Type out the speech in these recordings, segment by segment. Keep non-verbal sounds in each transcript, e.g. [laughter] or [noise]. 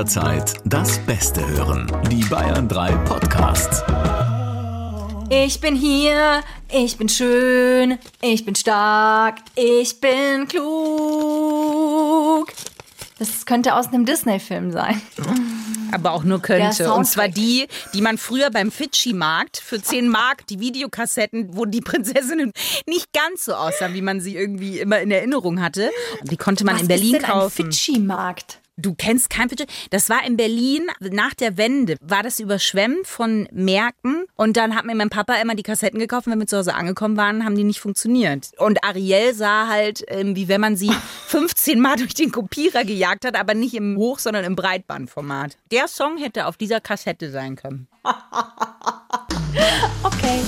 jederzeit das Beste hören. Die Bayern 3 Podcasts. Ich bin hier, ich bin schön, ich bin stark, ich bin klug. Das könnte aus einem Disney-Film sein. Aber auch nur könnte. Und zwar die, die man früher beim Fidschi-Markt für 10 Mark, die Videokassetten, wo die Prinzessinnen nicht ganz so aussahen, wie man sie irgendwie immer in Erinnerung hatte. Und die konnte man Was in Berlin ist denn kaufen. ein Fidschi-Markt? Du kennst kein Fidschi? Das war in Berlin nach der Wende. War das überschwemmt von Märkten. Und dann hat mir mein Papa immer die Kassetten gekauft. Und wenn wir zu Hause angekommen waren, haben die nicht funktioniert. Und Ariel sah halt, ähm, wie wenn man sie [laughs] 15 Mal durch den Kopierer gejagt hat, aber nicht im Hoch-, sondern im Breitbandformat. Der Song hätte auf dieser Kassette sein können. [laughs] Okay.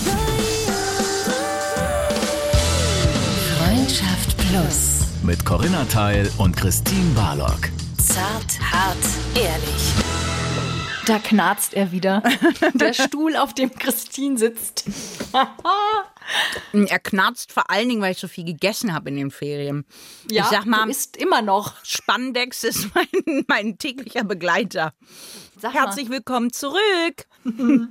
Freundschaft Plus. Mit Corinna Teil und Christine Barlock. Zart, hart, ehrlich. Da knarzt er wieder. [laughs] Der Stuhl, auf dem Christine sitzt. Er knarzt vor allen Dingen, weil ich so viel gegessen habe in den Ferien. Ja, ich sag mal, du isst immer noch. Spandex ist mein, mein täglicher Begleiter. Sag mal. Herzlich willkommen zurück. [laughs]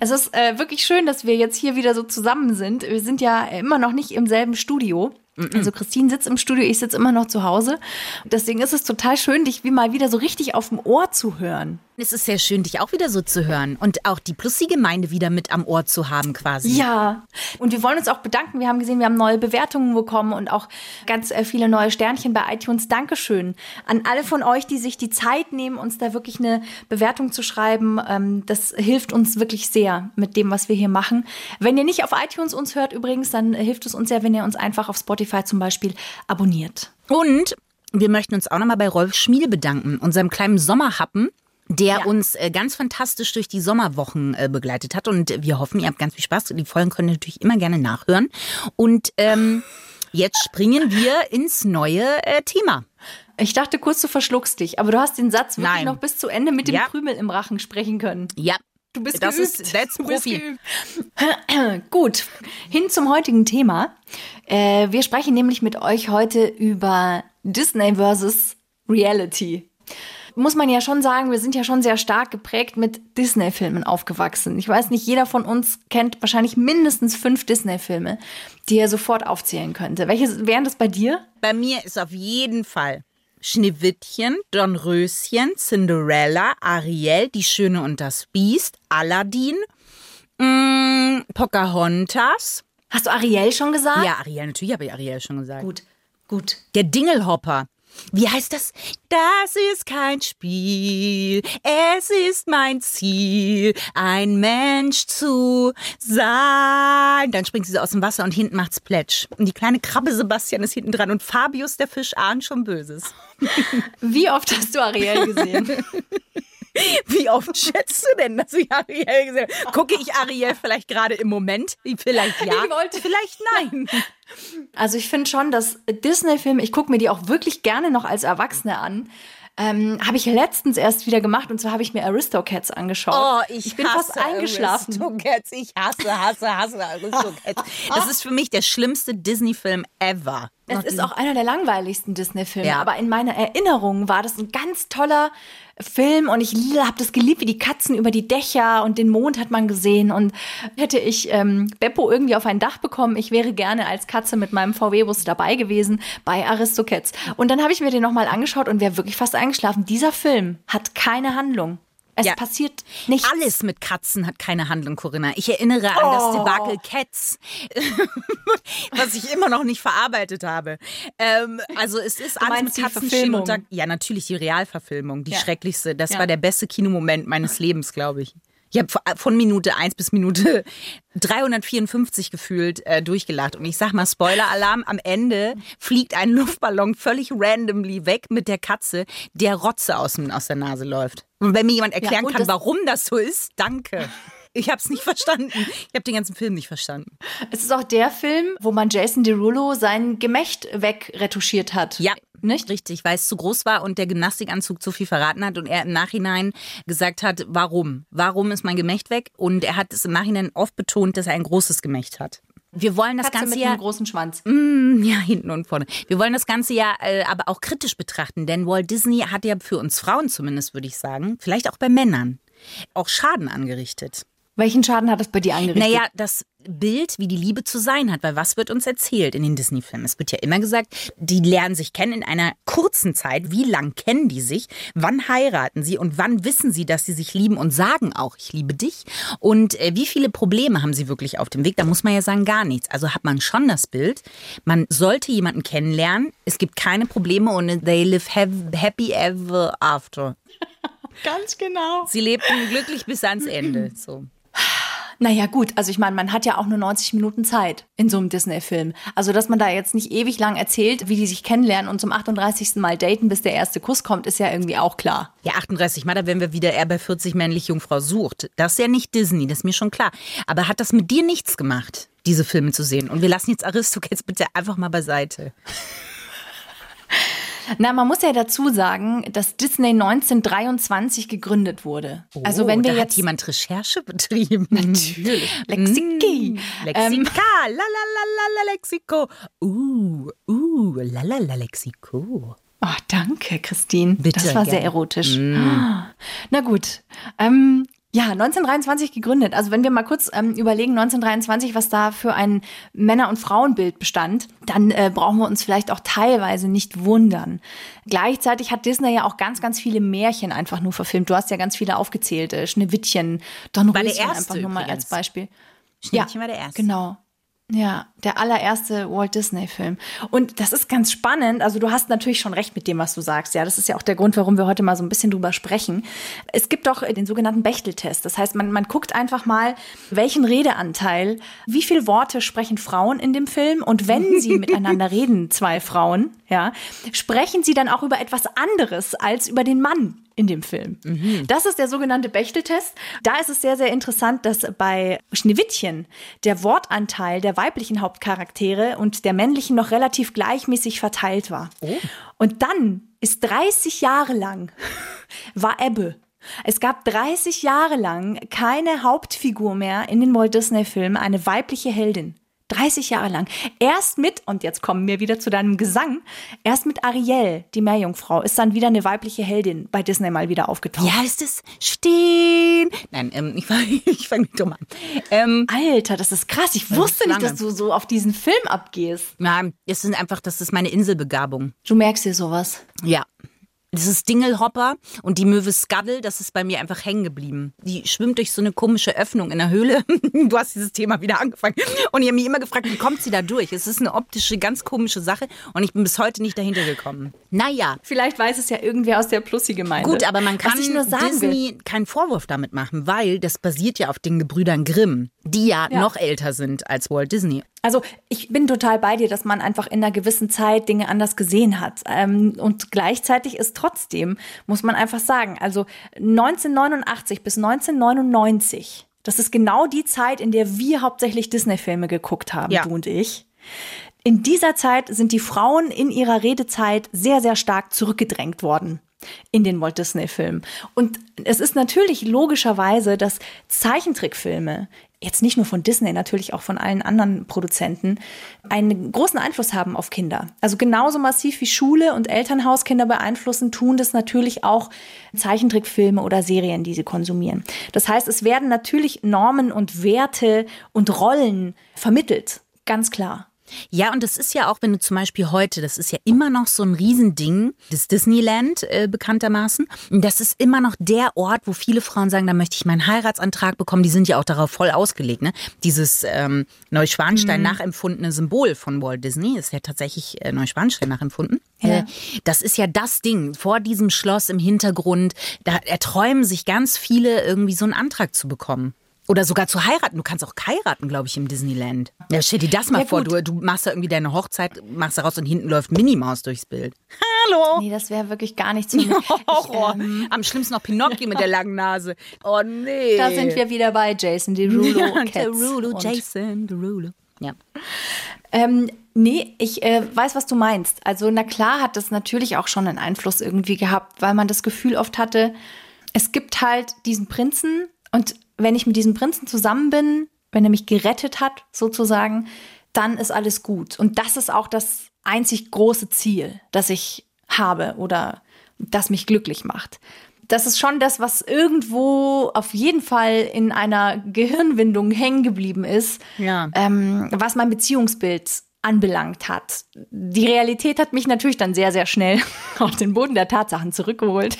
Es ist äh, wirklich schön, dass wir jetzt hier wieder so zusammen sind. Wir sind ja immer noch nicht im selben Studio. Also Christine sitzt im Studio, ich sitze immer noch zu Hause. Deswegen ist es total schön, dich wie mal wieder so richtig auf dem Ohr zu hören. Es ist sehr schön, dich auch wieder so zu hören und auch die Plussi-Gemeinde wieder mit am Ohr zu haben quasi. Ja, und wir wollen uns auch bedanken. Wir haben gesehen, wir haben neue Bewertungen bekommen und auch ganz äh, viele neue Sternchen bei iTunes. Dankeschön an alle von euch, die sich die Zeit nehmen, uns da wirklich eine Bewertung zu schreiben. Ähm, Das hilft uns wirklich sehr mit dem, was wir hier machen. Wenn ihr nicht auf iTunes uns hört übrigens, dann hilft es uns sehr, wenn ihr uns einfach auf Spotify zum Beispiel abonniert. Und wir möchten uns auch nochmal bei Rolf Schmiel bedanken, unserem kleinen Sommerhappen, der Ja. uns äh, ganz fantastisch durch die Sommerwochen äh, begleitet hat. Und wir hoffen, ihr habt ganz viel Spaß. Die Folgen könnt ihr natürlich immer gerne nachhören. Und ähm, jetzt springen wir ins neue äh, Thema. Ich dachte kurz, du verschluckst dich, aber du hast den Satz wirklich Nein. noch bis zu Ende mit dem Ja. Krümel im Rachen sprechen können. Ja. Du bist das geübt. ist that's Du Profi. [clears throat] Gut, hin zum heutigen Thema. Äh, wir sprechen nämlich mit euch heute über Disney versus Reality. Muss man ja schon sagen, wir sind ja schon sehr stark geprägt mit Disney-Filmen aufgewachsen. Ich weiß nicht, jeder von uns kennt wahrscheinlich mindestens fünf Disney-Filme, die er sofort aufzählen könnte. Welche wären das bei dir? Bei mir ist auf jeden Fall Schneewittchen, Dornröschen, Cinderella, Ariel, Die Schöne und das Biest, Aladdin, mm, Pocahontas. Hast du Ariel schon gesagt? Ja, Ariel, natürlich habe ich Ariel schon gesagt. Gut, gut. Der Dingelhopper. Wie heißt das? Das ist kein Spiel, es ist mein Ziel, ein Mensch zu sein. Dann springt sie so aus dem Wasser und hinten macht's Plätsch. Und die kleine Krabbe Sebastian ist hinten dran und Fabius der Fisch ahnt schon Böses. Wie oft hast du Ariel gesehen? [laughs] [laughs] Wie oft schätzt du denn, dass ich Ariel gesehen habe? Gucke ich Ariel vielleicht gerade im Moment? Vielleicht ja, Ich wollte- vielleicht nein. [laughs] Also ich finde schon, dass Disney-Filme, ich gucke mir die auch wirklich gerne noch als Erwachsene an. Ähm, habe ich letztens erst wieder gemacht und zwar habe ich mir Aristocats angeschaut. Oh, ich, bin hasse fast eingeschlafen. Aristocats. Ich hasse, hasse, hasse Aristocats. [laughs] Das ist für mich der schlimmste Disney-Film ever. Es ist auch einer der langweiligsten Disney-Filme, Ja. aber in meiner Erinnerung war das ein ganz toller Film und ich habe das geliebt, wie die Katzen über die Dächer und den Mond hat man gesehen und hätte ich ähm, Beppo irgendwie auf ein Dach bekommen, ich wäre gerne als Katze mit meinem VW-Bus dabei gewesen bei Aristocats. Und dann habe ich mir den nochmal angeschaut und wäre wirklich fast eingeschlafen. Dieser Film hat keine Handlung. Es Ja. passiert nichts. Alles mit Katzen hat keine Handlung, Corinna. Ich erinnere an Oh. das Debakel Cats, [laughs] was ich immer noch nicht verarbeitet habe. Ähm, also es ist alles mit Katzen unter. Ja, natürlich die Realverfilmung, die Ja. schrecklichste. Das Ja. war der beste Kinomoment meines Lebens, glaube ich. Ich habe von Minute 1 bis Minute [laughs] 354 gefühlt äh, durchgelacht. Und ich sag mal, Spoiler-Alarm, am Ende fliegt ein [laughs] Luftballon völlig randomly weg mit der Katze, der Rotze aus, aus der Nase läuft. Und wenn mir jemand erklären und kann, das- warum das so ist, danke. Ich habe es nicht [laughs] verstanden. Ich habe den ganzen Film nicht verstanden. Es ist auch der Film, wo man Jason Derulo sein Gemächt wegretuschiert hat. Ja, Nicht? Richtig, weil es zu groß war und der Gymnastikanzug zu viel verraten hat und er im Nachhinein gesagt hat, warum? Warum ist mein Gemächt weg? Und er hat es im Nachhinein oft betont, dass er ein großes Gemächt hat. Wir wollen das Katze Ganze mit ja einem großen Schwanz. Ja, hinten und vorne. Wir wollen das Ganze ja äh, aber auch kritisch betrachten, denn Walt Disney hat ja für uns Frauen zumindest, würde ich sagen, vielleicht auch bei Männern, auch Schaden angerichtet. Welchen Schaden hat das bei dir angerichtet? Naja, das Bild, wie die Liebe zu sein hat, weil was wird uns erzählt in den Disney-Filmen? Es wird ja immer gesagt, die lernen sich kennen in einer kurzen Zeit. Wie lang kennen die sich? Wann heiraten sie? Und wann wissen sie, dass sie sich lieben und sagen auch, ich liebe dich? Und äh, wie viele Probleme haben sie wirklich auf dem Weg? Da muss man ja sagen, gar nichts. Also hat man schon das Bild, man sollte jemanden kennenlernen. Es gibt keine Probleme und they live have- happy ever after. [laughs] Ganz genau. Sie lebten glücklich bis ans Ende. So. Naja, gut, also ich meine, man hat ja auch nur 90 Minuten Zeit in so einem Disney-Film. Also, dass man da jetzt nicht ewig lang erzählt, wie die sich kennenlernen und zum 38. Mal daten, bis der erste Kuss kommt, ist ja irgendwie auch klar. Ja, 38 Mal, da wären wir wieder eher bei 40 männlich Jungfrau sucht. Das ist ja nicht Disney, das ist mir schon klar. Aber hat das mit dir nichts gemacht, diese Filme zu sehen? Und wir lassen jetzt Aristocats bitte einfach mal beiseite. Na, man muss ja dazu sagen, dass Disney 1923 gegründet wurde. also, wenn wir Oh, da hat jetzt. jemand Recherche betrieben. Natürlich. Lexiki. Lexika, Ähm, la la la la la Lexiko. Uh, uh, la la la Lexiko. Oh, danke, Christine. Bitte, das war sehr gerne. Mm. erotisch. Na gut. Ähm, ja, 1923 gegründet. Also wenn wir mal kurz ähm, überlegen, 1923, was da für ein Männer- und Frauenbild bestand, dann äh, brauchen wir uns vielleicht auch teilweise nicht wundern. Gleichzeitig hat Disney ja auch ganz, ganz viele Märchen einfach nur verfilmt. Du hast ja ganz viele aufgezählt. Äh, Schneewittchen, Don Röschen einfach nur mal übrigens. als Beispiel. Schneewittchen war der erste. Genau. Ja, der allererste Walt Disney-Film. Und das ist ganz spannend. Also du hast natürlich schon recht mit dem, was du sagst. Ja, das ist ja auch der Grund, warum wir heute mal so ein bisschen drüber sprechen. Es gibt doch den sogenannten Bechteltest. Das heißt, man, man guckt einfach mal, welchen Redeanteil, wie viele Worte sprechen Frauen in dem Film und wenn sie [laughs] miteinander reden, zwei Frauen, ja, sprechen sie dann auch über etwas anderes als über den Mann in dem Film. Das ist der sogenannte Bechteltest. Da ist es sehr, sehr interessant, dass bei Schneewittchen der Wortanteil der weiblichen Hauptcharaktere und der männlichen noch relativ gleichmäßig verteilt war. Und dann ist 30 Jahre lang [laughs] war Ebbe. Es gab 30 Jahre lang keine Hauptfigur mehr in den Walt Disney Filmen, eine weibliche Heldin. 30 Jahre lang. Erst mit, und jetzt kommen wir wieder zu deinem Gesang, erst mit Ariel, die Meerjungfrau, ist dann wieder eine weibliche Heldin bei Disney mal wieder aufgetaucht. Wie heißt es? Stehen. Nein, ähm, ich fange [laughs] ich fang nicht dumm an. Ähm, Alter, das ist krass. Ich wusste nicht, dass du so auf diesen Film abgehst. ja, es sind einfach, das ist meine Inselbegabung. Du merkst dir sowas. Ja. Das ist Dingelhopper und die Möwe Scuttle, das ist bei mir einfach hängen geblieben. Die schwimmt durch so eine komische Öffnung in der Höhle. [laughs] Du hast dieses Thema wieder angefangen. Und ich habe mich immer gefragt, wie kommt sie da durch? Es ist eine optische, ganz komische Sache und ich bin bis heute nicht dahinter gekommen. Naja, Vielleicht weiß es ja irgendwer aus der Plussi-Gemeinde. gut, aber man kann nur sagen will, Disney keinen Vorwurf damit machen, weil das basiert ja auf den Gebrüdern Grimm, die ja, Ja. noch älter sind als Walt Disney. Also ich bin total bei dir, dass man einfach in einer gewissen Zeit Dinge anders gesehen hat. Ähm, und gleichzeitig ist trotzdem, muss man einfach sagen, also 1989 bis 1999, das ist genau die Zeit, in der wir hauptsächlich Disney-Filme geguckt haben, Ja. du und ich. In dieser Zeit sind die Frauen in ihrer Redezeit sehr, sehr stark zurückgedrängt worden in den Walt Disney-Filmen. Und es ist natürlich logischerweise, dass Zeichentrickfilme, jetzt nicht nur von Disney, natürlich auch von allen anderen Produzenten, einen großen Einfluss haben auf Kinder. Also genauso massiv wie Schule und Elternhaus Kinder beeinflussen, tun das natürlich auch Zeichentrickfilme oder Serien, die sie konsumieren. Das heißt, es werden natürlich Normen und Werte und Rollen vermittelt. Ganz klar. Ja, und das ist ja auch, wenn du zum Beispiel heute, das ist ja immer noch so ein Riesending, das Disneyland äh, bekanntermaßen. Und das ist immer noch der Ort, wo viele Frauen sagen, da möchte ich meinen Heiratsantrag bekommen. Die sind ja auch darauf voll ausgelegt. Ne? Dieses ähm, Neuschwanstein nachempfundene Symbol von Walt Disney ist ja tatsächlich äh, Neuschwanstein nachempfunden. Äh, das ist ja das Ding vor diesem Schloss im Hintergrund. Da erträumen sich ganz viele irgendwie so einen Antrag zu bekommen. Oder sogar zu heiraten. Du kannst auch heiraten, glaube ich, im Disneyland. Ja, stell dir das mal Ja, vor. Du, du machst da irgendwie deine Hochzeit, machst da raus und hinten läuft Minnie Maus durchs Bild. [laughs] Hallo! Nee, das wäre wirklich gar nichts mich. Horror. [laughs] Ich, ähm, Am schlimmsten noch Pinocchio mit der [laughs] langen Nase. Oh nee. da sind wir wieder bei Jason Derulo. Ja, Derulo, Jason Derulo. Ja. Ähm, nee, ich äh, weiß, was du meinst. Also, na klar hat das natürlich auch schon einen Einfluss irgendwie gehabt, weil man das Gefühl oft hatte, es gibt halt diesen Prinzen und wenn ich mit diesem Prinzen zusammen bin, wenn er mich gerettet hat, sozusagen, dann ist alles gut. Und das ist auch das einzig große Ziel, das ich habe oder das mich glücklich macht. Das ist schon das, was irgendwo auf jeden Fall in einer Gehirnwindung hängen geblieben ist, Ja. ähm, was mein Beziehungsbild anbelangt hat. Die Realität hat mich natürlich dann sehr, sehr schnell [laughs] auf den Boden der Tatsachen zurückgeholt.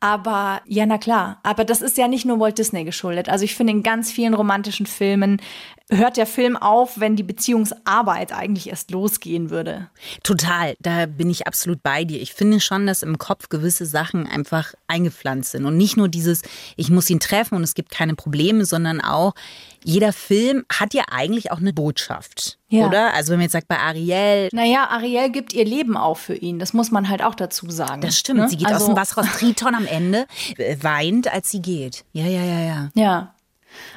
Aber ja, na klar. Aber das ist ja nicht nur Walt Disney geschuldet. Also ich finde, in ganz vielen romantischen Filmen hört der Film auf, wenn die Beziehungsarbeit eigentlich erst losgehen würde. Total, da bin ich absolut bei dir. Ich finde schon, dass im Kopf gewisse Sachen einfach eingepflanzt sind. Und nicht nur dieses, ich muss ihn treffen und es gibt keine Probleme, sondern auch, jeder Film hat ja eigentlich auch eine Botschaft. Ja. Oder? Also wenn man jetzt sagt, bei Ariel, Naja, Ariel gibt ihr Leben auf für ihn. Das muss man halt auch dazu sagen. das stimmt, Ne? sie geht aus Also- dem Wasser raus. Triton am Ende äh, weint, als sie geht. Ja, ja, ja, ja. Ja.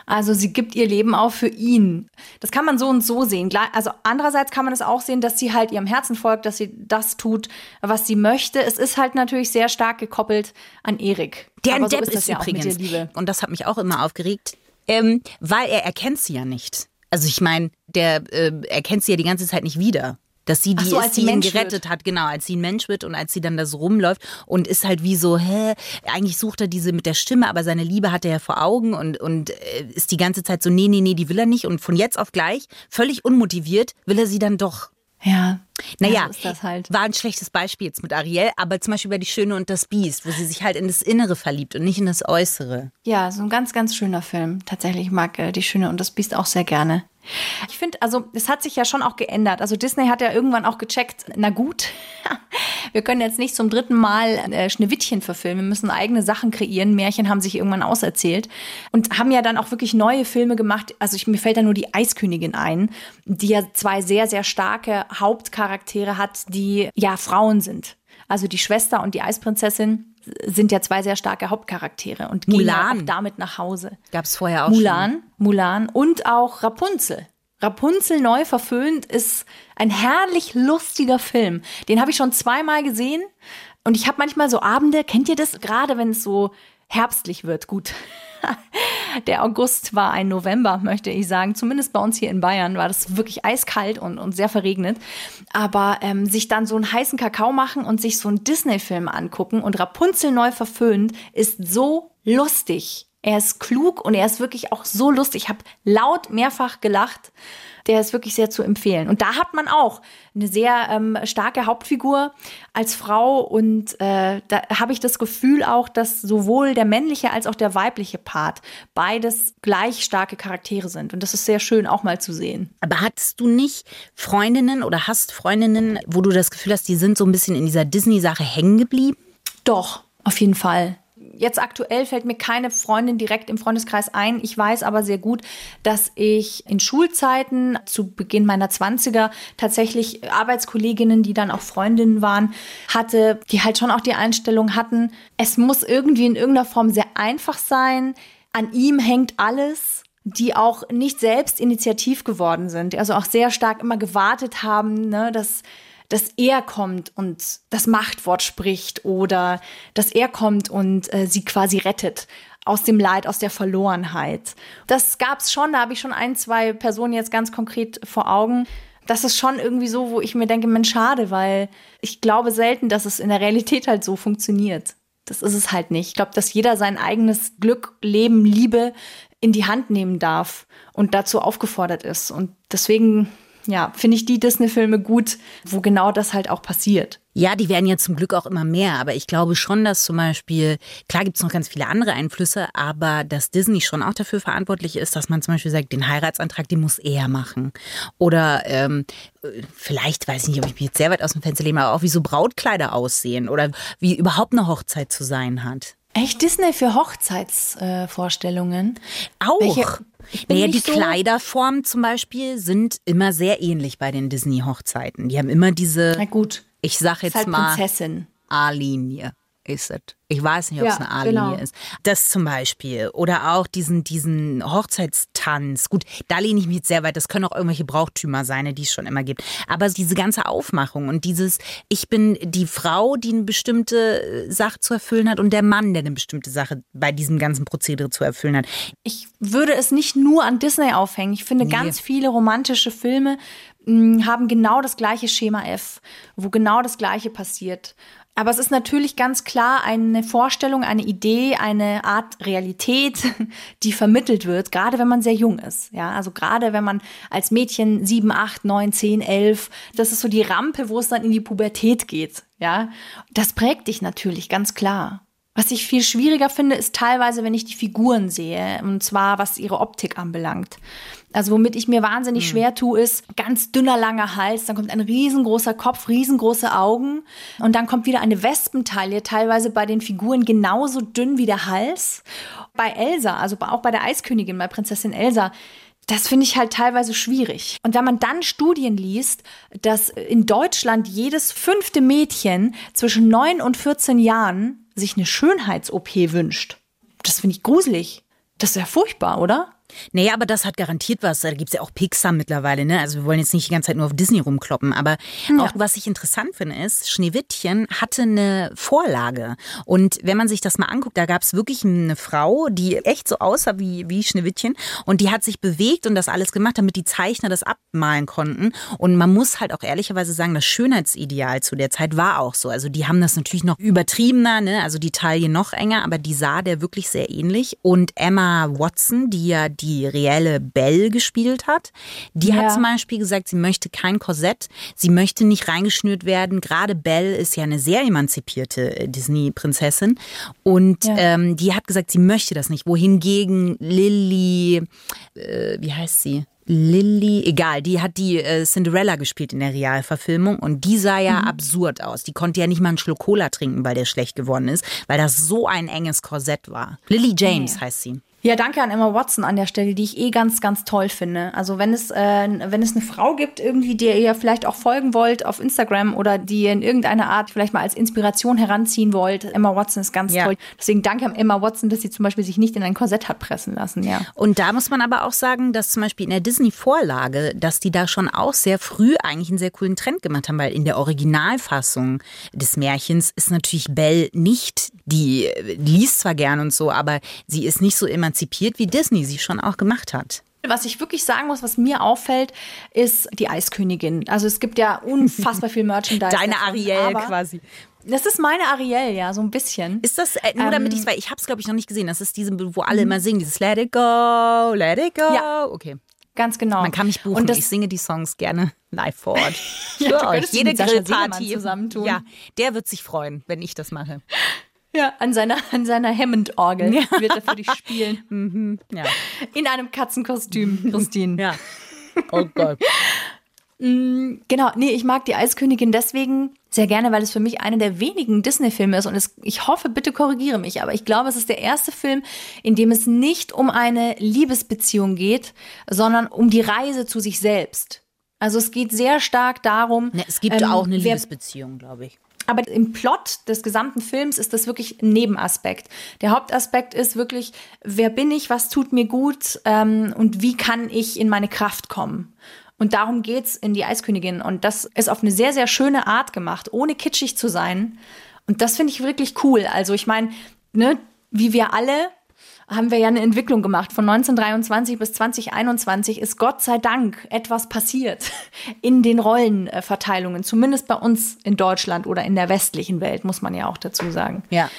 Also sie gibt ihr Leben auf für ihn. Das kann man so und so sehen. Also andererseits kann man es auch sehen, dass sie halt ihrem Herzen folgt, dass sie das tut, was sie möchte. Es ist halt natürlich sehr stark gekoppelt an Erik. Der ein so Depp ist das ist, ja übrigens. Liebe. Und das hat mich auch immer aufgeregt, ähm, weil er erkennt sie ja nicht. Also ich meine, der äh, erkennt sie ja die ganze Zeit nicht wieder. Dass sie die so, ist, die ihn gerettet hat, genau, als sie ein Mensch wird und als sie dann da so rumläuft und ist halt wie so, hä, eigentlich sucht er diese mit der Stimme, aber seine Liebe hat er ja vor Augen und, und äh, ist die ganze Zeit so, nee, nee, nee, die will er nicht und von jetzt auf gleich, völlig unmotiviert, will er sie dann doch. Ja. Naja, Ja, das halt. war ein schlechtes Beispiel jetzt mit Ariel, aber zum Beispiel bei Die Schöne und das Biest, wo sie sich halt in das Innere verliebt und nicht in das Äußere. Ja, so ein ganz, ganz schöner Film. Tatsächlich ich mag äh, Die Schöne und das Biest auch sehr gerne. Ich finde, also es hat sich ja schon auch geändert. Also Disney hat ja irgendwann auch gecheckt, na gut, [laughs] wir können jetzt nicht zum dritten Mal äh, Schneewittchen verfilmen, wir müssen eigene Sachen kreieren. Märchen haben sich irgendwann auserzählt und haben ja dann auch wirklich neue Filme gemacht. Also ich, mir fällt da nur die Eiskönigin ein, die ja zwei sehr, sehr starke Hauptcharaktere hat, die ja Frauen sind. Also die Schwester und die Eisprinzessin sind ja zwei sehr starke Hauptcharaktere und gehen Mulan. auch damit nach Hause. Gab es vorher auch schon. Mulan, Mulan und auch Rapunzel. Rapunzel neu verföhnt ist ein herrlich lustiger Film. Den habe ich schon zweimal gesehen und ich habe manchmal so Abende, kennt ihr das? Gerade wenn es so herbstlich wird, gut. [laughs] Der August war ein November, möchte ich sagen. Zumindest bei uns hier in Bayern war das wirklich eiskalt und, und sehr verregnet. Aber ähm, sich dann so einen heißen Kakao machen und sich so einen Disney-Film angucken und Rapunzel neu verföhnt ist so lustig. Er ist klug und er ist wirklich auch so lustig. Ich habe laut mehrfach gelacht. Der ist wirklich sehr zu empfehlen. Und da hat man auch eine sehr ähm, starke Hauptfigur als Frau. Und äh, da habe ich das Gefühl auch, dass sowohl der männliche als auch der weibliche Part beides gleich starke Charaktere sind. Und das ist sehr schön auch mal zu sehen. Aber hattest du nicht Freundinnen oder hast Freundinnen, wo du das Gefühl hast, die sind so ein bisschen in dieser Disney-Sache hängen geblieben? Doch, auf jeden Fall. Jetzt aktuell fällt mir keine Freundin direkt im Freundeskreis ein. Ich weiß aber sehr gut, dass ich in Schulzeiten zu Beginn meiner 20er tatsächlich Arbeitskolleginnen, die dann auch Freundinnen waren, hatte, die halt schon auch die Einstellung hatten, es muss irgendwie in irgendeiner Form sehr einfach sein. An ihm hängt alles die auch nicht selbst initiativ geworden sind, also auch sehr stark immer gewartet haben, ne, dass dass er kommt und das Machtwort spricht oder dass er kommt und äh, sie quasi rettet aus dem Leid, aus der Verlorenheit. Das gab's schon, da habe ich schon ein, zwei Personen jetzt ganz konkret vor Augen. Das ist schon irgendwie so, wo ich mir denke, Mensch, schade, weil ich glaube selten, dass es in der Realität halt so funktioniert. Das ist es halt nicht. Ich glaube, dass jeder sein eigenes Glück, Leben, Liebe in die Hand nehmen darf und dazu aufgefordert ist. Und deswegen ja, finde ich die Disney-Filme gut, wo genau das halt auch passiert. Ja, die werden ja zum Glück auch immer mehr, aber ich glaube schon, dass zum Beispiel, klar gibt es noch ganz viele andere Einflüsse, aber dass Disney schon auch dafür verantwortlich ist, dass man zum Beispiel sagt, den Heiratsantrag, den muss er machen. Oder ähm, vielleicht, weiß ich nicht, ob ich mich jetzt sehr weit aus dem Fenster lehne, aber auch wie so Brautkleider aussehen oder wie überhaupt eine Hochzeit zu sein hat. Echt Disney für Hochzeitsvorstellungen? Auch. Welche- naja, die so- Kleiderformen zum Beispiel sind immer sehr ähnlich bei den Disney-Hochzeiten. Die haben immer diese, Na gut, ich sag jetzt halt mal, Prinzessin. A-Linie. Ist es. Ich weiß nicht, ob es Ja, eine A-Linie genau. ist. Das zum Beispiel. Oder auch diesen, diesen Hochzeitstanz. Gut, da lehne ich mich jetzt sehr weit. Das können auch irgendwelche Brauchtümer sein, die es schon immer gibt. Aber diese ganze Aufmachung und dieses, ich bin die Frau, die eine bestimmte äh, Sache zu erfüllen hat und der Mann, der eine bestimmte Sache bei diesem ganzen Prozedere zu erfüllen hat. Ich würde es nicht nur an Disney aufhängen. Ich finde, ganz viele romantische Filme mh, haben genau das gleiche Schema F, wo genau das Gleiche passiert. Aber es ist natürlich ganz klar eine Vorstellung, eine Idee, eine Art Realität, [laughs] die vermittelt wird, gerade wenn man sehr jung ist. Ja, also gerade wenn man als Mädchen sieben, acht, neun, zehn, elf, das ist so die Rampe, wo es dann in die Pubertät geht. Ja, das prägt dich natürlich ganz klar. Was ich viel schwieriger finde, ist teilweise, wenn ich die Figuren sehe, und zwar was ihre Optik anbelangt. Also womit ich mir wahnsinnig schwer tue, ist ganz dünner, langer Hals, dann kommt ein riesengroßer Kopf, riesengroße Augen und dann kommt wieder eine Wespentaille, teilweise bei den Figuren genauso dünn wie der Hals. Bei Elsa, also auch bei der Eiskönigin, bei Prinzessin Elsa, das finde ich halt teilweise schwierig. Und wenn man dann Studien liest, dass in Deutschland jedes fünfte Mädchen zwischen 9 und 14 Jahren sich eine Schönheits-OP wünscht, das finde ich gruselig. Das ist ja furchtbar, oder? Naja, aber das hat garantiert was. Da gibt's ja auch Pixar mittlerweile, ne? Also wir wollen jetzt nicht die ganze Zeit nur auf Disney rumkloppen. Aber auch was ich interessant finde, ist, Schneewittchen hatte eine Vorlage. Und wenn man sich das mal anguckt, da gab's wirklich eine Frau, die echt so aussah wie, wie Schneewittchen. Und die hat sich bewegt und das alles gemacht, damit die Zeichner das abmalen konnten. Und man muss halt auch ehrlicherweise sagen, das Schönheitsideal zu der Zeit war auch so. Also die haben das natürlich noch übertriebener, ne? Also die Taille noch enger, aber die sah der wirklich sehr ähnlich. Und Emma Watson, die ja die reelle Belle gespielt hat, die Ja. hat zum Beispiel gesagt, sie möchte kein Korsett, sie möchte nicht reingeschnürt werden. Gerade Belle ist ja eine sehr emanzipierte äh, Disney-Prinzessin und Ja. ähm, die hat gesagt, sie möchte das nicht. Wohingegen Lily, äh, wie heißt sie? Lily, egal, die hat die äh, Cinderella gespielt in der Realverfilmung und die sah ja absurd aus. Die konnte ja nicht mal einen Schluck Cola trinken, weil der schlecht geworden ist, weil das so ein enges Korsett war. Lily James heißt sie. Ja, danke an Emma Watson an der Stelle, die ich eh ganz, ganz toll finde. Also wenn es, äh, wenn es eine Frau gibt, irgendwie, der ihr vielleicht auch folgen wollt auf Instagram oder die ihr in irgendeiner Art vielleicht mal als Inspiration heranziehen wollt, Emma Watson ist ganz Ja. toll. Deswegen danke an Emma Watson, dass sie zum Beispiel sich nicht in ein Korsett hat pressen lassen, ja. Und da muss man aber auch sagen, dass zum Beispiel in der Disney-Vorlage, dass die da schon auch sehr früh eigentlich einen sehr coolen Trend gemacht haben, weil in der Originalfassung des Märchens ist natürlich Belle nicht, die äh, liest zwar gern und so, aber sie ist nicht so emanzipiert, wie Disney sie schon auch gemacht hat. Was ich wirklich sagen muss, was mir auffällt, ist die Eiskönigin. Also es gibt ja unfassbar viel Merchandise. [laughs] Deine davon, Ariel quasi. Das ist meine Ariel, ja, so ein bisschen. Ist das, äh, nur damit ich es, weil ich habe es glaube ich noch nicht gesehen, das ist diese, wo Mhm. alle immer singen, dieses Let it go, let it go. Ja. Okay. Ganz genau. Man kann mich buchen, Und das, ich singe die Songs gerne live vor Ort. [laughs] Ja, Für du euch. Jede Grillparty. zusammentun. Ja, der wird sich freuen, wenn ich das mache. Ja, an seiner, an seiner Hammond-Orgel wird er für dich spielen. [laughs] Ja. In einem Katzenkostüm, Christine. Ja. Oh Gott. Genau, nee, ich mag die Eiskönigin deswegen sehr gerne, weil es für mich einer der wenigen Disney-Filme ist. Und es, ich hoffe, bitte korrigiere mich, aber ich glaube, es ist der erste Film, in dem es nicht um eine Liebesbeziehung geht, sondern um die Reise zu sich selbst. Also es geht sehr stark darum. Ne, es gibt ähm, auch eine Liebesbeziehung, glaube ich. Aber im Plot des gesamten Films ist das wirklich ein Nebenaspekt. Der Hauptaspekt ist wirklich, wer bin ich, was tut mir gut ähm, und wie kann ich in meine Kraft kommen. Und darum geht's in die Eiskönigin. Und das ist auf eine sehr, sehr schöne Art gemacht, ohne kitschig zu sein. Und das finde ich wirklich cool. Also ich meine, ne, wie wir alle haben wir ja eine Entwicklung gemacht. Von 1923 bis 2021 ist Gott sei Dank etwas passiert [laughs] in den Rollenverteilungen, zumindest bei uns in Deutschland oder in der westlichen Welt, muss man ja auch dazu sagen. Ja.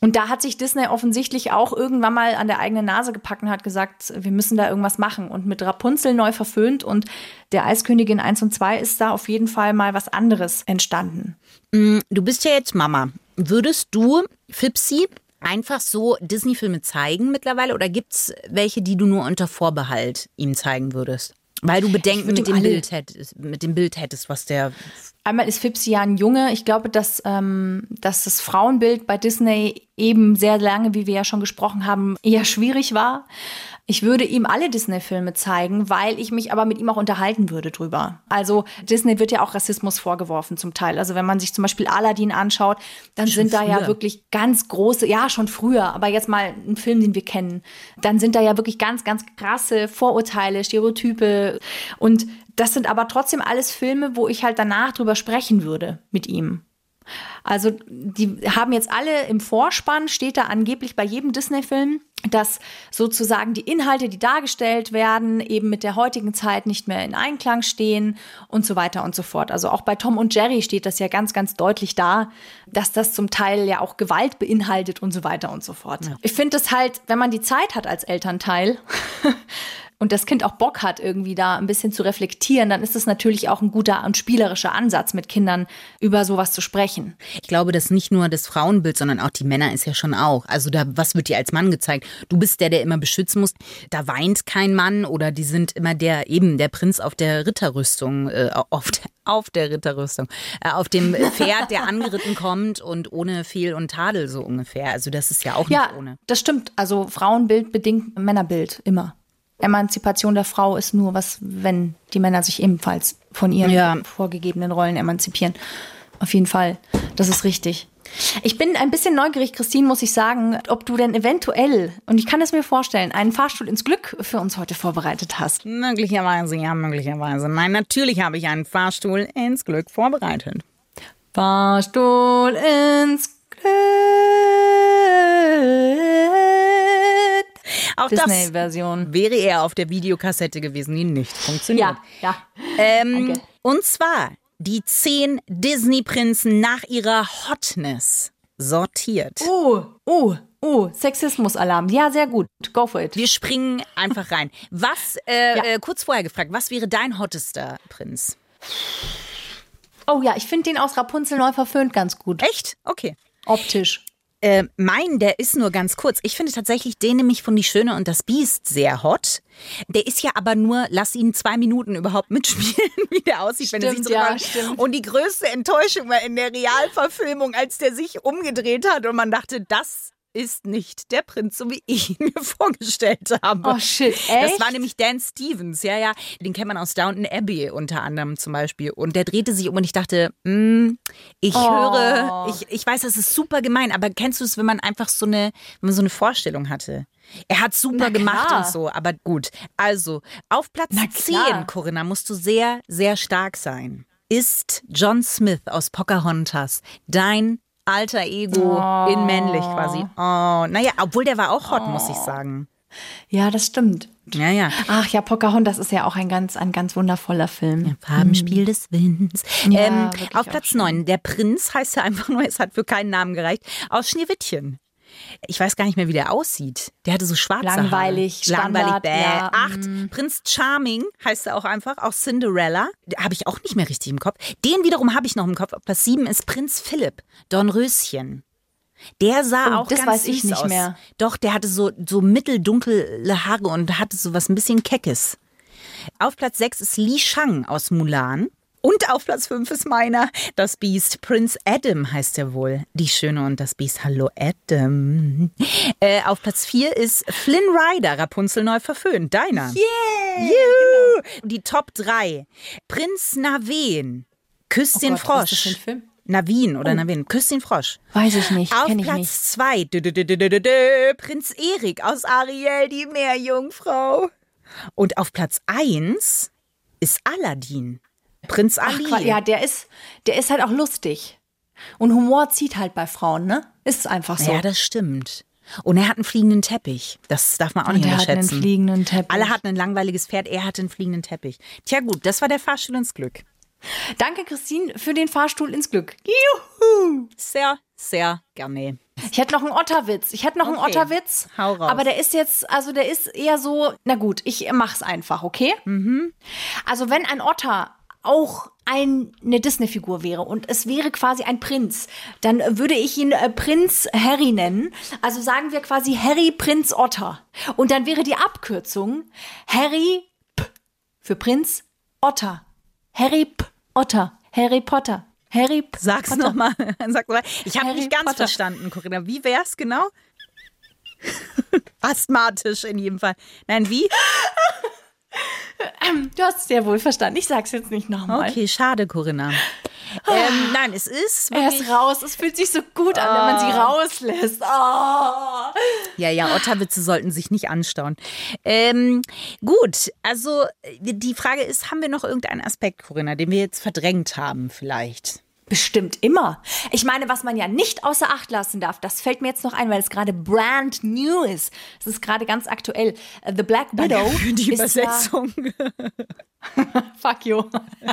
Und da hat sich Disney offensichtlich auch irgendwann mal an der eigenen Nase gepackt und hat gesagt, wir müssen da irgendwas machen. Und mit Rapunzel neu verföhnt und der Eiskönigin 1 und 2 ist da auf jeden Fall mal was anderes entstanden. Du bist ja jetzt Mama. Würdest du Fipsi einfach so Disney-Filme zeigen mittlerweile oder gibt's welche, die du nur unter Vorbehalt ihm zeigen würdest? Weil du Bedenken mit dem, Bild hättest, mit dem Bild hättest, was der. Einmal ist Fipsi ja ein Junge. Ich glaube, dass, ähm, dass das Frauenbild bei Disney eben sehr lange, wie wir ja schon gesprochen haben, eher schwierig war. Ich würde ihm alle Disney-Filme zeigen, weil ich mich aber mit ihm auch unterhalten würde drüber. Also Disney wird ja auch Rassismus vorgeworfen zum Teil. Also wenn man sich zum Beispiel Aladdin anschaut, dann Schon sind da ja wirklich ganz große, ja schon früher, aber jetzt mal ein Film, den wir kennen, dann sind da ja wirklich ganz, ganz krasse Vorurteile, Stereotype und das sind aber trotzdem alles Filme, wo ich halt danach drüber sprechen würde mit ihm. Also die haben jetzt alle im Vorspann, steht da angeblich bei jedem Disney-Film, dass sozusagen die Inhalte, die dargestellt werden, eben mit der heutigen Zeit nicht mehr in Einklang stehen und so weiter und so fort. Also auch bei Tom und Jerry steht das ja ganz, ganz deutlich da, dass das zum Teil ja auch Gewalt beinhaltet und so weiter und so fort. Ich finde es halt, wenn man die Zeit hat als Elternteil, [laughs] und das Kind auch Bock hat, irgendwie da ein bisschen zu reflektieren, dann ist es natürlich auch ein guter und spielerischer Ansatz, mit Kindern über sowas zu sprechen. Ich glaube, dass nicht nur das Frauenbild, sondern auch die Männer ist ja schon auch. Also da, was wird dir als Mann gezeigt? Du bist der, der immer beschützen muss. Da weint kein Mann oder die sind immer der, eben der Prinz auf der Ritterrüstung, äh, auf, der, auf der Ritterrüstung, äh, auf dem Pferd, der angeritten kommt und ohne Fehl und Tadel so ungefähr. Also das ist ja auch Ja, nicht ohne. das stimmt. Also Frauenbild bedingt Männerbild immer. Emanzipation der Frau ist nur was, wenn die Männer sich ebenfalls von ihren Ja. vorgegebenen Rollen emanzipieren. Auf jeden Fall. Das ist richtig. Ich bin ein bisschen neugierig, Christine, muss ich sagen, ob du denn eventuell, und ich kann es mir vorstellen, einen Fahrstuhl ins Glück für uns heute vorbereitet hast. Möglicherweise, ja, möglicherweise. Nein, natürlich habe ich einen Fahrstuhl ins Glück vorbereitet. Fahrstuhl ins Glück. Auch das Disney-Version. wäre eher auf der Videokassette gewesen, die nicht funktioniert. Ja, ja. Ähm, und zwar die zehn Disney-Prinzen nach ihrer Hotness sortiert. Oh, oh, oh, Sexismus-Alarm. Ja, sehr gut. Go for it. Wir springen einfach rein. Was, äh, Ja. äh, kurz vorher gefragt, was wäre dein hottester Prinz? Oh ja, ich finde den aus Rapunzel neu verföhnt ganz gut. Echt? Okay. Optisch. Äh, mein, der ist nur ganz kurz. Ich finde tatsächlich den nämlich von Die Schöne und das Biest sehr hot. Der ist ja aber nur, lass ihn zwei Minuten überhaupt mitspielen, [laughs] wie der aussieht, wenn er sich Stimmt, ja, stimmt. Und die größte Enttäuschung war in der Realverfilmung, als der sich umgedreht hat und man dachte, das ist nicht der Prinz, so wie ich ihn [laughs] mir vorgestellt habe. Oh, shit, Das echt? war nämlich Dan Stevens, ja, ja. Den kennt man aus Downton Abbey unter anderem zum Beispiel. Und der drehte sich um und ich dachte, mm, ich Oh. höre, ich, ich weiß, das ist super gemein, aber kennst du es, wenn man einfach so eine, wenn man so eine Vorstellung hatte? Er hat super gemacht und so, aber gut. Also, auf Platz Na 10, klar. Corinna, musst du sehr, sehr stark sein. Ist John Smith aus Pocahontas dein alter Ego in männlich quasi? Oh, naja, obwohl der war auch hot, muss ich sagen. Ja, das stimmt. Ja, ja. Ach ja, Pocahontas ist ja auch ein ganz, ein ganz wundervoller Film. Farbenspiel des Winds. Ja, ähm, auf Platz schön. 9, der Prinz heißt ja einfach nur, es hat für keinen Namen gereicht, aus Schneewittchen. Ich weiß gar nicht mehr, wie der aussieht. Der hatte so schwarze Langweilig, Haare. Langweilig, Standard, bäh. ja, Acht. Prinz Charming heißt er auch einfach, auch Cinderella. Habe ich auch nicht mehr richtig im Kopf. Den wiederum habe ich noch im Kopf. Auf Platz 7 ist Prinz Philipp, Dornröschen. Der sah Oh, auch das ganz weiß ich nicht aus. mehr. Doch, der hatte so, so mitteldunkle Haare und hatte so was ein bisschen Keckes. Auf Platz 6 ist Li Shang aus Mulan. Und auf Platz 5 ist meiner, das Biest. Prinz Adam heißt er wohl. Die Schöne und das Biest. Hallo Adam. Äh, auf Platz 4 ist Flynn Rider, Rapunzel neu verföhnt. Deiner. Yeah! Juhu. Die Top 3. Prinz Naveen. Küsst den Oh Gott, was ist das Frosch. für ein Film? Naveen oder Naveen. Küsst den Frosch. Weiß ich nicht, Auf ich nicht. Platz 2. Prinz Erik aus Ariel, die Meerjungfrau. Und auf Platz 1 ist Aladdin. Prinz Ach, Ali. Qua- ja, der ist, der ist halt auch lustig. Und Humor zieht halt bei Frauen, ne? Ist einfach so. Ja, das stimmt. Und er hat einen fliegenden Teppich. Das darf man auch Und nicht der hat einen unterschätzen. fliegenden Teppich. Alle hatten ein langweiliges Pferd, er hatte einen fliegenden Teppich. Tja gut, das war der Fahrstuhl ins Glück. Danke, Christine, für den Fahrstuhl ins Glück. Juhu! Sehr, sehr gerne. Ich hätte noch einen Otterwitz. Ich hätte noch einen Okay, Otterwitz. hau raus. Aber der ist jetzt, also der ist eher so, na gut, ich mach's einfach, okay? Mhm. Also wenn ein Otter auch ein, eine Disney-Figur wäre und es wäre quasi ein Prinz, dann würde ich ihn äh, Prinz Harry nennen. Also sagen wir quasi Harry Prinz Otter. Und dann wäre die Abkürzung Harry P für Prinz Otter. Harry P Otter. Harry Potter. Harry P Sag's Potter. nochmal. [laughs] Sag's noch mal. Ich habe nicht ganz Potter. verstanden, Corinna. Wie wär's genau? [laughs] Asthmatisch in jedem Fall. Nein, wie? [laughs] Du hast es ja wohl verstanden. Ich sag's jetzt nicht nochmal. Okay, schade, Corinna. Ähm, nein, es ist Er ist raus. Es fühlt sich so gut an, wenn man sie rauslässt. Oh. Ja, ja, Otterwitze sollten sich nicht anstauen. Ähm, gut, also die Frage ist, haben wir noch irgendeinen Aspekt, Corinna, den wir jetzt verdrängt haben vielleicht? Bestimmt immer. Ich meine, was man ja nicht außer Acht lassen darf, das fällt mir jetzt noch ein, weil es gerade brand new ist. Es ist gerade ganz aktuell. Äh, The Black Widow. Die ist ja- Übersetzung. [laughs] Fuck you.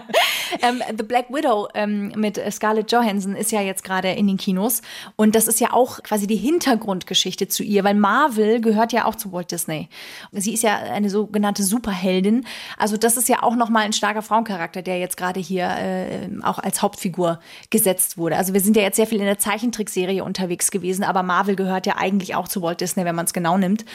[laughs] ähm, The Black Widow ähm, mit Scarlett Johansson ist ja jetzt gerade in den Kinos. Und das ist ja auch quasi die Hintergrundgeschichte zu ihr, weil Marvel gehört ja auch zu Walt Disney. Sie ist ja eine sogenannte Superheldin. Also das ist ja auch nochmal ein starker Frauencharakter, der jetzt gerade hier äh, auch als Hauptfigur gesetzt wurde. Also wir sind ja jetzt sehr viel in der Zeichentrickserie unterwegs gewesen, aber Marvel gehört ja eigentlich auch zu Walt Disney, wenn man es genau nimmt.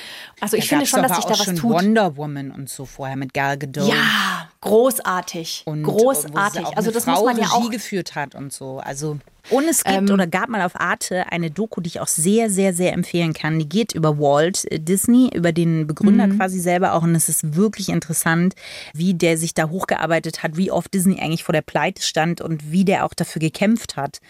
Also ich finde gab's schon, dass sich da was tut. Wonder Woman und so vorher mit Gal Gadot. Ja, großartig. Und sie großartig. auch Also das Frau muss man ja auch Ähm, geführt hat und so. Also und es gibt oder gab mal auf Arte eine Doku, die ich auch sehr, sehr, sehr empfehlen kann. Die geht über Walt äh, Disney, über den Begründer Mhm. quasi selber auch. Und es ist wirklich interessant, wie der sich da hochgearbeitet hat, wie oft Disney eigentlich vor der Pleite stand und wie der auch dafür gekämpft hat,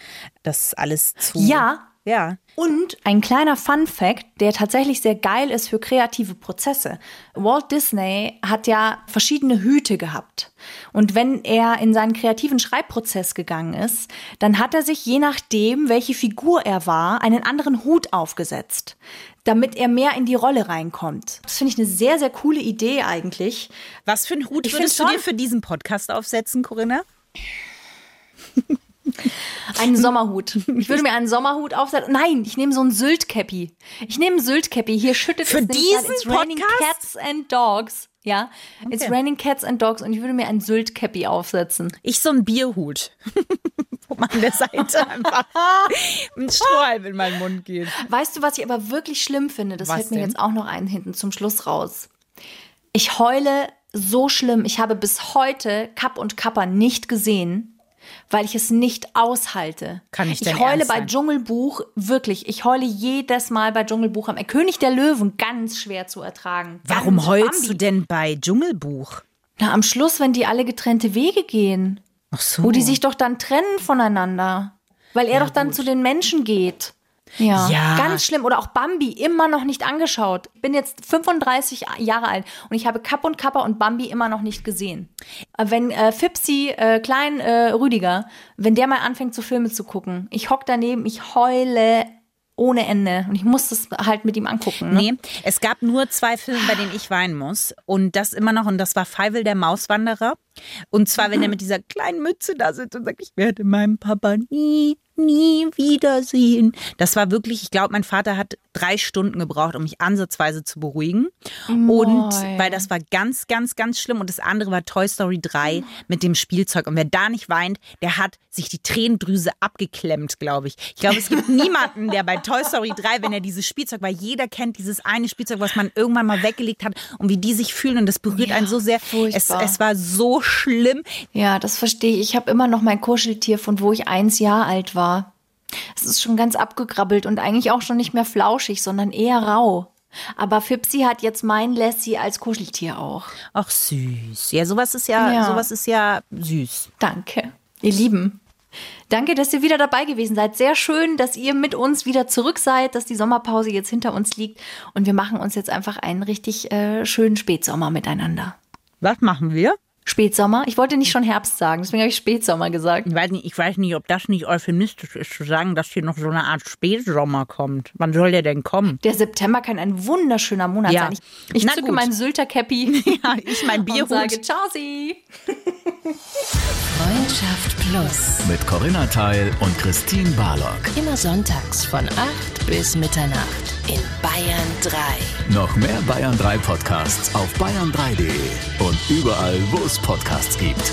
das alles zu. Ja. Ja. Und ein kleiner Fun Fact, der tatsächlich sehr geil ist für kreative Prozesse. Walt Disney hat ja verschiedene Hüte gehabt. Und wenn er in seinen kreativen Schreibprozess gegangen ist, dann hat er sich je nachdem, welche Figur er war, einen anderen Hut aufgesetzt, damit er mehr in die Rolle reinkommt. Das finde ich eine sehr, sehr coole Idee eigentlich. Was für einen Hut Ich würdest du dir für diesen Podcast aufsetzen, Corinna? [laughs] Einen Sommerhut. Ich würde mir einen Sommerhut aufsetzen. Nein, ich nehme so ein Sylt-Cappy. Ich nehme ein Sylt-Cappy. Hier schüttet Für es diesen It's raining Podcast? cats and dogs. Ja, it's raining cats and dogs. Und ich würde mir ein Sylt-Cappy aufsetzen. Ich so ein Bierhut. [laughs] Wo man an der Seite einfach [laughs] ein Strohhalm in meinen Mund geht. Weißt du, was ich aber wirklich schlimm finde? Das Was fällt mir denn? jetzt auch noch ein hinten zum Schluss raus. Ich heule so schlimm. Ich habe bis heute Kapp und Kappa nicht gesehen, weil ich es nicht aushalte. Kann nicht Ich dein heule Ernst bei. Dschungelbuch wirklich. Ich heule jedes Mal bei Dschungelbuch am König der Löwen ganz schwer zu ertragen. Warum ganz heulst Bambi. du denn bei Dschungelbuch? Na, am Schluss, wenn die alle getrennte Wege gehen, Ach so. wo die sich doch dann trennen voneinander, weil er doch dann zu den Menschen geht. Ja, Ja. ganz schlimm. Oder auch Bambi, immer noch nicht angeschaut. Ich bin jetzt 35 Jahre alt und ich habe Kapp und Kappa und Bambi immer noch nicht gesehen. Äh, Wenn äh, Fipsi, äh, Klein äh, Rüdiger, wenn der mal anfängt, so Filme zu gucken, ich hock daneben, ich heule ohne Ende und ich muss das halt mit ihm angucken. Ne? Nee, es gab nur zwei Filme, bei denen ich weinen muss. Und das immer noch, und das war Feivel der Mauswanderer. Und zwar, wenn er mit dieser kleinen Mütze da sitzt und sagt, ich werde meinen Papa nie, nie wiedersehen. Das war wirklich, ich glaube, mein Vater hat drei Stunden gebraucht, um mich ansatzweise zu beruhigen. Und weil das war ganz, ganz, ganz schlimm. Und das andere war Toy Story 3 mit dem Spielzeug. Und wer da nicht weint, der hat sich die Tränendrüse abgeklemmt, glaube ich. Ich glaube, es gibt [laughs] niemanden, der bei Toy Story 3, wenn er dieses Spielzeug, weil jeder kennt dieses eine Spielzeug, was man irgendwann mal weggelegt hat und wie die sich fühlen. Und das berührt einen so sehr. Es, es war so schlimm. Ja, das verstehe ich. Ich habe immer noch mein Kuscheltier, von wo ich eins Jahr alt war. Es ist schon ganz abgegrabbelt und eigentlich auch schon nicht mehr flauschig, sondern eher rau. Aber Fipsi hat jetzt mein Lassie als Kuscheltier auch. Ach süß. Ja, sowas ist ja, Ja. sowas ist ja süß. Danke, ihr Lieben. Danke, dass ihr wieder dabei gewesen seid. Sehr schön, dass ihr mit uns wieder zurück seid, dass die Sommerpause jetzt hinter uns liegt und wir machen uns jetzt einfach einen richtig äh, schönen Spätsommer miteinander. Was machen wir? Spätsommer? Ich wollte nicht schon Herbst sagen, deswegen habe ich Spätsommer gesagt. Ich weiß, nicht, ich weiß nicht, ob das nicht euphemistisch ist, zu sagen, dass hier noch so eine Art Spätsommer kommt. Wann soll der denn kommen? Der September kann ein wunderschöner Monat Ja. sein. Ich, ich Na zücke gut. mein Sylter Cappy [laughs] Ja, ich mein [laughs] und Bierhut. sage Ciao Sie. Freundschaft Plus. Mit Corinna Teil und Christine Barlock. Immer sonntags von 8 bis Mitternacht in Bayern 3. Noch mehr Bayern 3 Podcasts auf bayern3.de und überall, wo es Podcasts gibt.